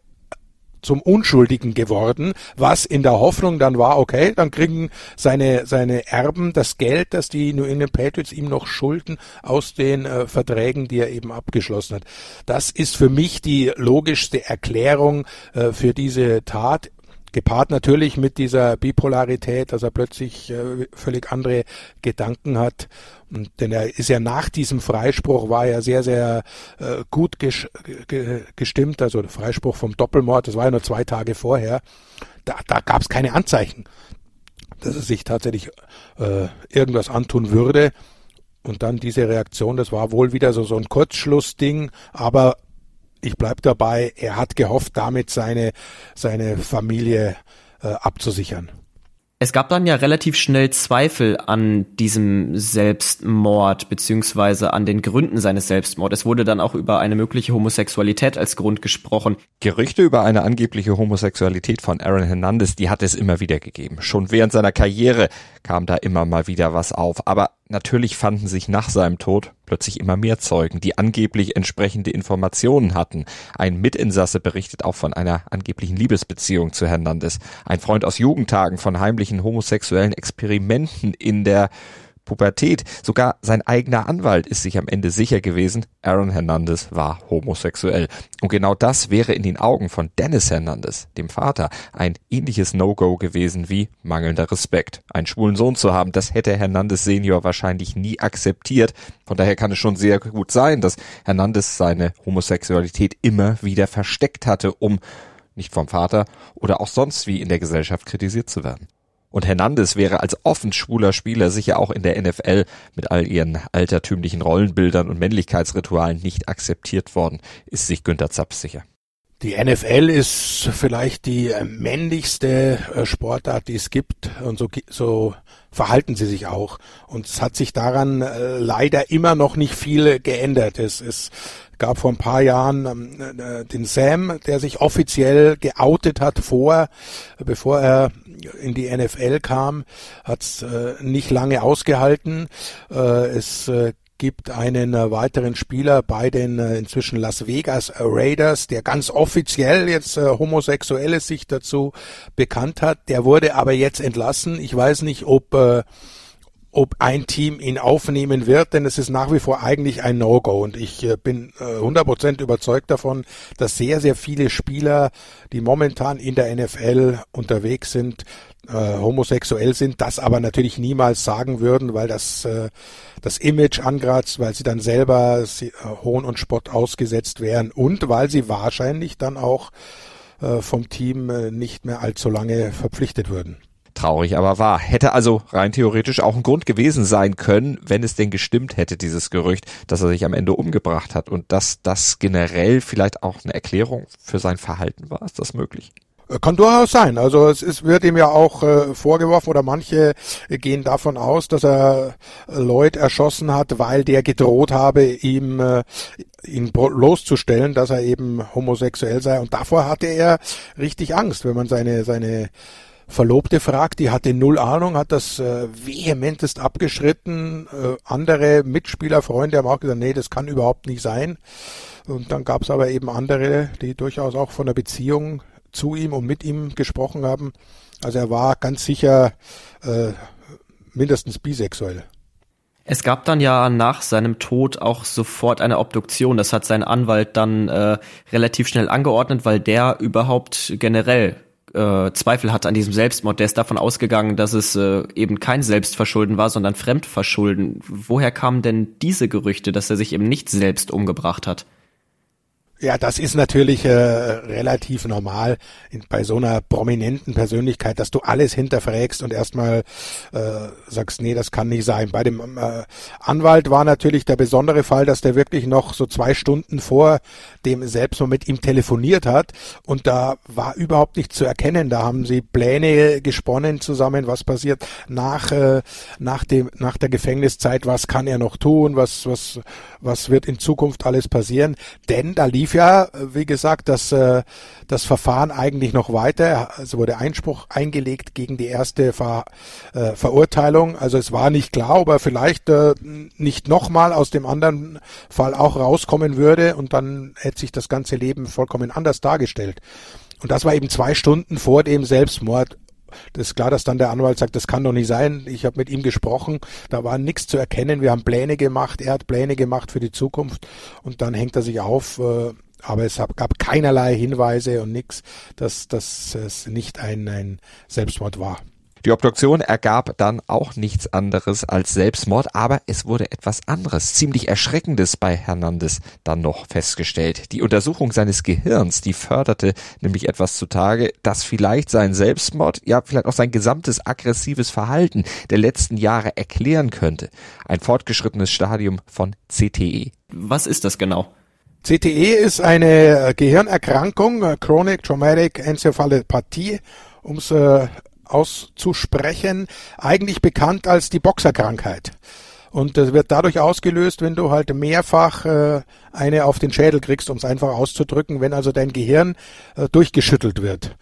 zum Unschuldigen geworden, was in der Hoffnung dann war, okay, dann kriegen seine, seine Erben das Geld, das die New England Patriots ihm noch schulden aus den äh, Verträgen, die er eben abgeschlossen hat. Das ist für mich die logischste Erklärung äh, für diese Tat gepaart natürlich mit dieser Bipolarität, dass er plötzlich äh, völlig andere Gedanken hat. Und, denn er ist ja nach diesem Freispruch war er sehr, sehr äh, gut ges ge gestimmt. Also der Freispruch vom Doppelmord, das war ja nur zwei Tage vorher. Da, da gab es keine Anzeichen, dass er sich tatsächlich äh, irgendwas antun würde. Und dann diese Reaktion, das war wohl wieder so, so ein Kurzschlussding, aber ich bleibe dabei, er hat gehofft, damit seine, seine Familie äh, abzusichern. Es gab dann ja relativ schnell Zweifel an diesem Selbstmord beziehungsweise an den Gründen seines Selbstmordes. Es wurde dann auch über eine mögliche Homosexualität als Grund gesprochen. Gerüchte über eine angebliche Homosexualität von Aaron Hernandez, die hat es immer wieder gegeben. Schon während seiner Karriere kam da immer mal wieder was auf. Aber natürlich fanden sich nach seinem Tod plötzlich immer mehr Zeugen, die angeblich entsprechende Informationen hatten. Ein Mitinsasse berichtet auch von einer angeblichen Liebesbeziehung zu Hernandez. Ein Freund aus Jugendtagen von heimlichen homosexuellen Experimenten in der Pubertät. Sogar sein eigener Anwalt ist sich am Ende sicher gewesen, Aaron Hernandez war homosexuell. Und genau das wäre in den Augen von Dennis Hernandez, dem Vater, ein ähnliches No-Go gewesen wie mangelnder Respekt. Einen schwulen Sohn zu haben, das hätte Hernandez Senior wahrscheinlich nie akzeptiert. Von daher kann es schon sehr gut sein, dass Hernandez seine Homosexualität immer wieder versteckt hatte, um nicht vom Vater oder auch sonst wie in der Gesellschaft kritisiert zu werden. Und Hernandez wäre als offen schwuler Spieler sicher auch in der NFL mit all ihren altertümlichen Rollenbildern und Männlichkeitsritualen nicht akzeptiert worden, ist sich Günther Zapf sicher. Die NFL ist vielleicht die männlichste äh, Sportart, die es gibt und so, so verhalten sie sich auch. Und es hat sich daran äh, leider immer noch nicht viel geändert. Es, es gab vor ein paar Jahren ähm, äh, den Sam, der sich offiziell geoutet hat vor, bevor er in die NFL kam, hat es äh, nicht lange ausgehalten. Äh, es äh, gibt einen äh, weiteren Spieler bei den äh, inzwischen Las Vegas Raiders, der ganz offiziell jetzt äh, homosexuelle sich dazu bekannt hat. Der wurde aber jetzt entlassen. Ich weiß nicht, ob ob ein Team ihn aufnehmen wird, denn es ist nach wie vor eigentlich ein No-Go. Und ich äh, bin äh, 100% überzeugt davon, dass sehr, sehr viele Spieler, die momentan in der NFL unterwegs sind, äh, homosexuell sind, das aber natürlich niemals sagen würden, weil das äh, das Image angratzt, weil sie dann selber sie, äh, Hohn und Spott ausgesetzt wären und weil sie wahrscheinlich dann auch äh, vom Team äh, nicht mehr allzu lange verpflichtet würden. Traurig aber wahr. Hätte also rein theoretisch auch ein Grund gewesen sein können, wenn es denn gestimmt hätte, dieses Gerücht, dass er sich am Ende umgebracht hat und dass das generell vielleicht auch eine Erklärung für sein Verhalten war. Ist das möglich? Äh, kann durchaus sein. Also es ist, wird ihm ja auch äh, vorgeworfen oder manche gehen davon aus, dass er Lloyd erschossen hat, weil der gedroht habe, ihm äh, ihn loszustellen, dass er eben homosexuell sei. Und davor hatte er richtig Angst, wenn man seine seine Verlobte fragt, die hatte null Ahnung, hat das äh, vehementest abgeschritten. Äh, andere Mitspieler, Freunde haben auch gesagt, nee, das kann überhaupt nicht sein. Und dann gab es aber eben andere, die durchaus auch von der Beziehung zu ihm und mit ihm gesprochen haben. Also er war ganz sicher äh, mindestens bisexuell. Es gab dann ja nach seinem Tod auch sofort eine Obduktion. Das hat sein Anwalt dann äh, relativ schnell angeordnet, weil der überhaupt generell äh, Zweifel hatte an diesem Selbstmord. Der ist davon ausgegangen, dass es äh, eben kein Selbstverschulden war, sondern Fremdverschulden. Woher kamen denn diese Gerüchte, dass er sich eben nicht selbst umgebracht hat? Ja, das ist natürlich äh, relativ normal in, bei so einer prominenten Persönlichkeit, dass du alles hinterfragst und erstmal äh, sagst, nee, das kann nicht sein. Bei dem äh, Anwalt war natürlich der besondere Fall, dass der wirklich noch so zwei Stunden vor dem selbst mal mit ihm telefoniert hat und da war überhaupt nicht zu erkennen. Da haben sie Pläne gesponnen zusammen, was passiert nach äh, nach dem nach der Gefängniszeit, was kann er noch tun, was was was wird in Zukunft alles passieren, denn da lief ja, wie gesagt, das, äh, das Verfahren eigentlich noch weiter. Es wurde Einspruch eingelegt gegen die erste Ver, äh, Verurteilung. Also es war nicht klar, ob er vielleicht äh, nicht nochmal aus dem anderen Fall auch rauskommen würde und dann hätte sich das ganze Leben vollkommen anders dargestellt. Und das war eben zwei Stunden vor dem Selbstmord. Das ist klar, dass dann der Anwalt sagt, das kann doch nicht sein. Ich habe mit ihm gesprochen, da war nichts zu erkennen. Wir haben Pläne gemacht, er hat Pläne gemacht für die Zukunft und dann hängt er sich auf. Äh, aber es gab keinerlei Hinweise und nichts, dass, dass es nicht ein, ein Selbstmord war. Die Obduktion ergab dann auch nichts anderes als Selbstmord, aber es wurde etwas anderes, ziemlich Erschreckendes bei Hernandez dann noch festgestellt. Die Untersuchung seines Gehirns, die förderte nämlich etwas zutage, das vielleicht sein Selbstmord, ja vielleicht auch sein gesamtes aggressives Verhalten der letzten Jahre erklären könnte. Ein fortgeschrittenes Stadium von CTE. Was ist das genau? CTE ist eine Gehirnerkrankung, Chronic Traumatic Encephalopathie, um es äh, auszusprechen, eigentlich bekannt als die Boxerkrankheit. Und das wird dadurch ausgelöst, wenn du halt mehrfach äh, eine auf den Schädel kriegst, um es einfach auszudrücken, wenn also dein Gehirn äh, durchgeschüttelt wird.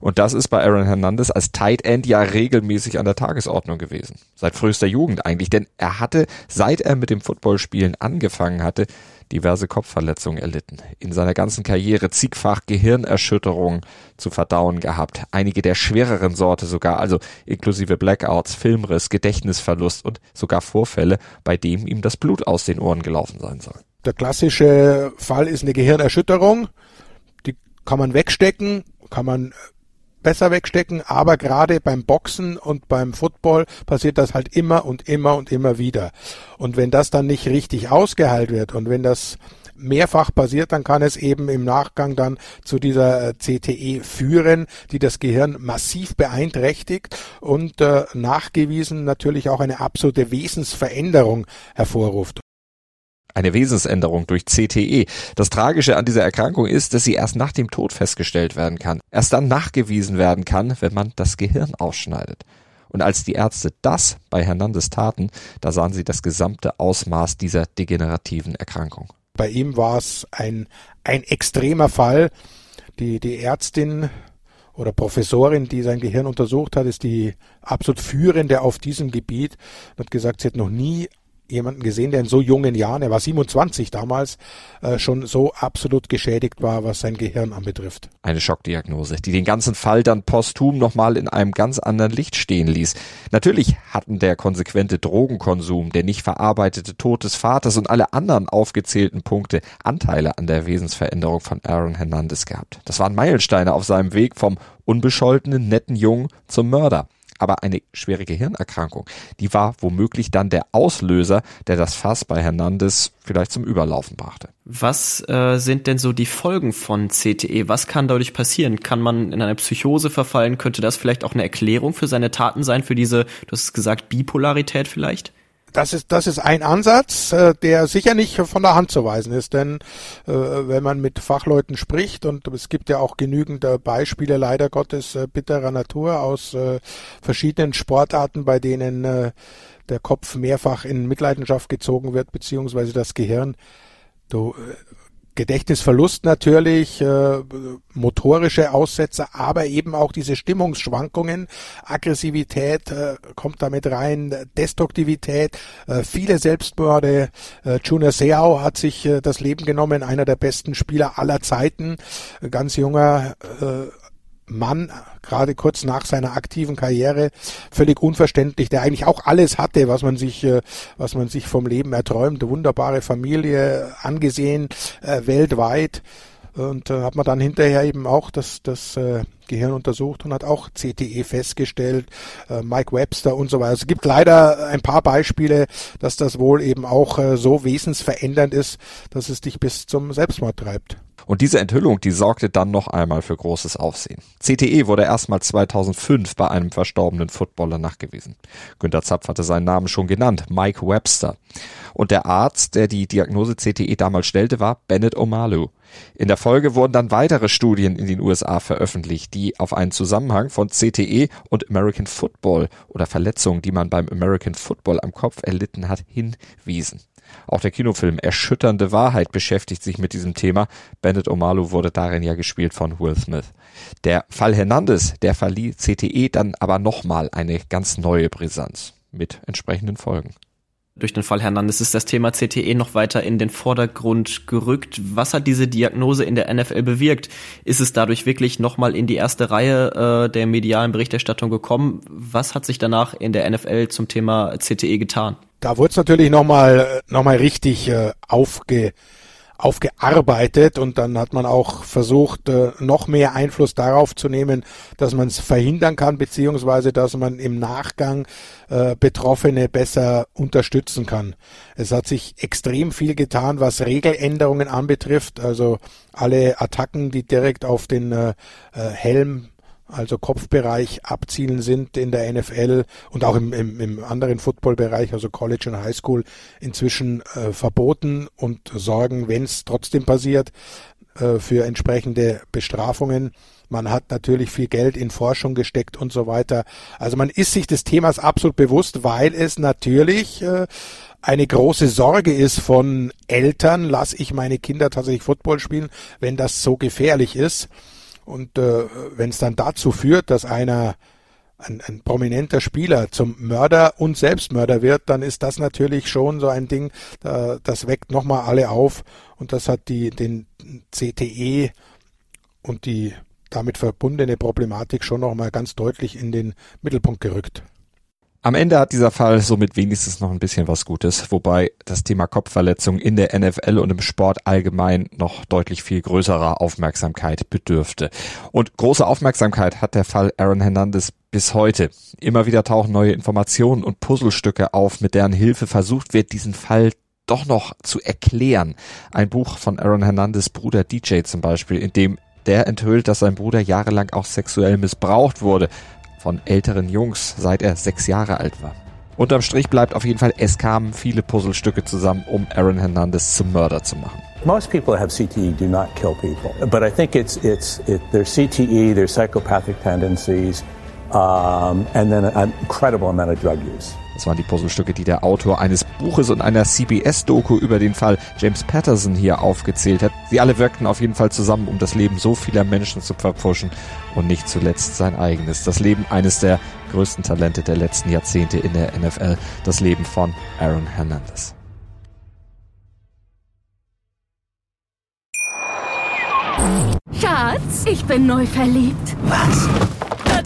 Und das ist bei Aaron Hernandez als Tight End ja regelmäßig an der Tagesordnung gewesen. Seit frühester Jugend eigentlich. Denn er hatte, seit er mit dem Footballspielen angefangen hatte, diverse Kopfverletzungen erlitten, in seiner ganzen Karriere zigfach Gehirnerschütterungen zu verdauen gehabt, einige der schwereren Sorte sogar, also inklusive Blackouts, Filmriss, Gedächtnisverlust und sogar Vorfälle, bei dem ihm das Blut aus den Ohren gelaufen sein soll. Der klassische Fall ist eine Gehirnerschütterung, die kann man wegstecken, kann man besser wegstecken, aber gerade beim Boxen und beim Football passiert das halt immer und immer und immer wieder. Und wenn das dann nicht richtig ausgeheilt wird und wenn das mehrfach passiert, dann kann es eben im Nachgang dann zu dieser äh, CTE führen, die das Gehirn massiv beeinträchtigt und äh, nachgewiesen natürlich auch eine absolute Wesensveränderung hervorruft eine Wesensänderung durch CTE. Das Tragische an dieser Erkrankung ist, dass sie erst nach dem Tod festgestellt werden kann, erst dann nachgewiesen werden kann, wenn man das Gehirn ausschneidet. Und als die Ärzte das bei Hernandez taten, da sahen sie das gesamte Ausmaß dieser degenerativen Erkrankung. Bei ihm war es ein, ein extremer Fall. Die, die Ärztin oder Professorin, die sein Gehirn untersucht hat, ist die absolut führende auf diesem Gebiet und hat gesagt, sie hat noch nie jemanden gesehen, der in so jungen Jahren, er war 27 damals, äh, schon so absolut geschädigt war, was sein Gehirn anbetrifft. Eine Schockdiagnose, die den ganzen Fall dann posthum nochmal in einem ganz anderen Licht stehen ließ. Natürlich hatten der konsequente Drogenkonsum, der nicht verarbeitete Tod des Vaters und alle anderen aufgezählten Punkte Anteile an der Wesensveränderung von Aaron Hernandez gehabt. Das waren Meilensteine auf seinem Weg vom unbescholtenen, netten Jungen zum Mörder aber eine schwere Gehirnerkrankung, die war womöglich dann der Auslöser, der das Fass bei Hernandez vielleicht zum Überlaufen brachte. Was äh, sind denn so die Folgen von CTE? Was kann dadurch passieren? Kann man in eine Psychose verfallen? Könnte das vielleicht auch eine Erklärung für seine Taten sein, für diese, du hast gesagt, Bipolarität vielleicht? Das ist, das ist ein Ansatz, äh, der sicher nicht von der Hand zu weisen ist, denn äh, wenn man mit Fachleuten spricht und es gibt ja auch genügend äh, Beispiele leider Gottes äh, bitterer Natur aus äh, verschiedenen Sportarten, bei denen äh, der Kopf mehrfach in Mitleidenschaft gezogen wird, beziehungsweise das Gehirn. Du, äh, Gedächtnisverlust natürlich, äh, motorische Aussetzer, aber eben auch diese Stimmungsschwankungen, Aggressivität äh, kommt damit rein, Destruktivität, äh, viele Selbstmorde. Äh, Junior Seau hat sich äh, das Leben genommen, einer der besten Spieler aller Zeiten, ganz junger äh, Mann, gerade kurz nach seiner aktiven Karriere, völlig unverständlich, der eigentlich auch alles hatte, was man sich, äh, was man sich vom Leben erträumt. Wunderbare Familie, angesehen äh, weltweit. Und äh, hat man dann hinterher eben auch das, das Gehirn untersucht und hat auch CTE festgestellt, Mike Webster und so weiter. Also es gibt leider ein paar Beispiele, dass das wohl eben auch so wesensverändernd ist, dass es dich bis zum Selbstmord treibt. Und diese Enthüllung, die sorgte dann noch einmal für großes Aufsehen. CTE wurde erstmal 2005 bei einem verstorbenen Footballer nachgewiesen. Günter Zapf hatte seinen Namen schon genannt, Mike Webster. Und der Arzt, der die Diagnose CTE damals stellte, war Bennett Omalu. In der Folge wurden dann weitere Studien in den USA veröffentlicht, die auf einen Zusammenhang von CTE und American Football oder Verletzungen, die man beim American Football am Kopf erlitten hat, hinwiesen. Auch der Kinofilm Erschütternde Wahrheit beschäftigt sich mit diesem Thema. Bennett Omalu wurde darin ja gespielt von Will Smith. Der Fall Hernandez, der verlieh CTE dann aber nochmal eine ganz neue Brisanz mit entsprechenden Folgen. Durch den Fall Hernandez ist das Thema CTE noch weiter in den Vordergrund gerückt. Was hat diese Diagnose in der NFL bewirkt? Ist es dadurch wirklich nochmal in die erste Reihe äh, der medialen Berichterstattung gekommen? Was hat sich danach in der NFL zum Thema CTE getan? da wurde es natürlich nochmal noch mal richtig äh, aufge, aufgearbeitet und dann hat man auch versucht, äh, noch mehr Einfluss darauf zu nehmen, dass man es verhindern kann, beziehungsweise dass man im Nachgang äh, Betroffene besser unterstützen kann. Es hat sich extrem viel getan, was Regeländerungen anbetrifft, also alle Attacken, die direkt auf den äh, äh Helm also Kopfbereich abzielen sind in der NFL und auch im, im, im anderen Footballbereich, also College und High School, inzwischen äh, verboten und sorgen, wenn es trotzdem passiert, äh, für entsprechende Bestrafungen. Man hat natürlich viel Geld in Forschung gesteckt und so weiter. Also man ist sich des Themas absolut bewusst, weil es natürlich äh, eine große Sorge ist von Eltern, lasse ich meine Kinder tatsächlich Football spielen, wenn das so gefährlich ist. Und äh, wenn es dann dazu führt, dass einer ein, ein prominenter Spieler zum Mörder und Selbstmörder wird, dann ist das natürlich schon so ein Ding, da, das weckt nochmal alle auf und das hat die, den CTE und die damit verbundene Problematik schon nochmal ganz deutlich in den Mittelpunkt gerückt. Am Ende hat dieser Fall somit wenigstens noch ein bisschen was Gutes, wobei das Thema Kopfverletzung in der NFL und im Sport allgemein noch deutlich viel größerer Aufmerksamkeit bedürfte. Und große Aufmerksamkeit hat der Fall Aaron Hernandez bis heute. Immer wieder tauchen neue Informationen und Puzzlestücke auf, mit deren Hilfe versucht wird, diesen Fall doch noch zu erklären. Ein Buch von Aaron Hernandez Bruder DJ zum Beispiel, in dem der enthüllt, dass sein Bruder jahrelang auch sexuell missbraucht wurde von älteren Jungs, seit er sechs Jahre alt war. Unterm Strich bleibt auf jeden Fall, es kamen viele Puzzlestücke zusammen, um Aaron Hernandez zum Mörder zu machen. Most people have CTE do not kill people, but I think it's it's it, there's CTE, there's psychopathic tendencies, um, and then an incredible amount of drug use. Das waren die Puzzlestücke, die der Autor eines Buches und einer CBS-Doku über den Fall James Patterson hier aufgezählt hat. Sie alle wirkten auf jeden Fall zusammen, um das Leben so vieler Menschen zu verpfuschen und nicht zuletzt sein eigenes. Das Leben eines der größten Talente der letzten Jahrzehnte in der NFL. Das Leben von Aaron Hernandez. Schatz, ich bin neu verliebt. Was?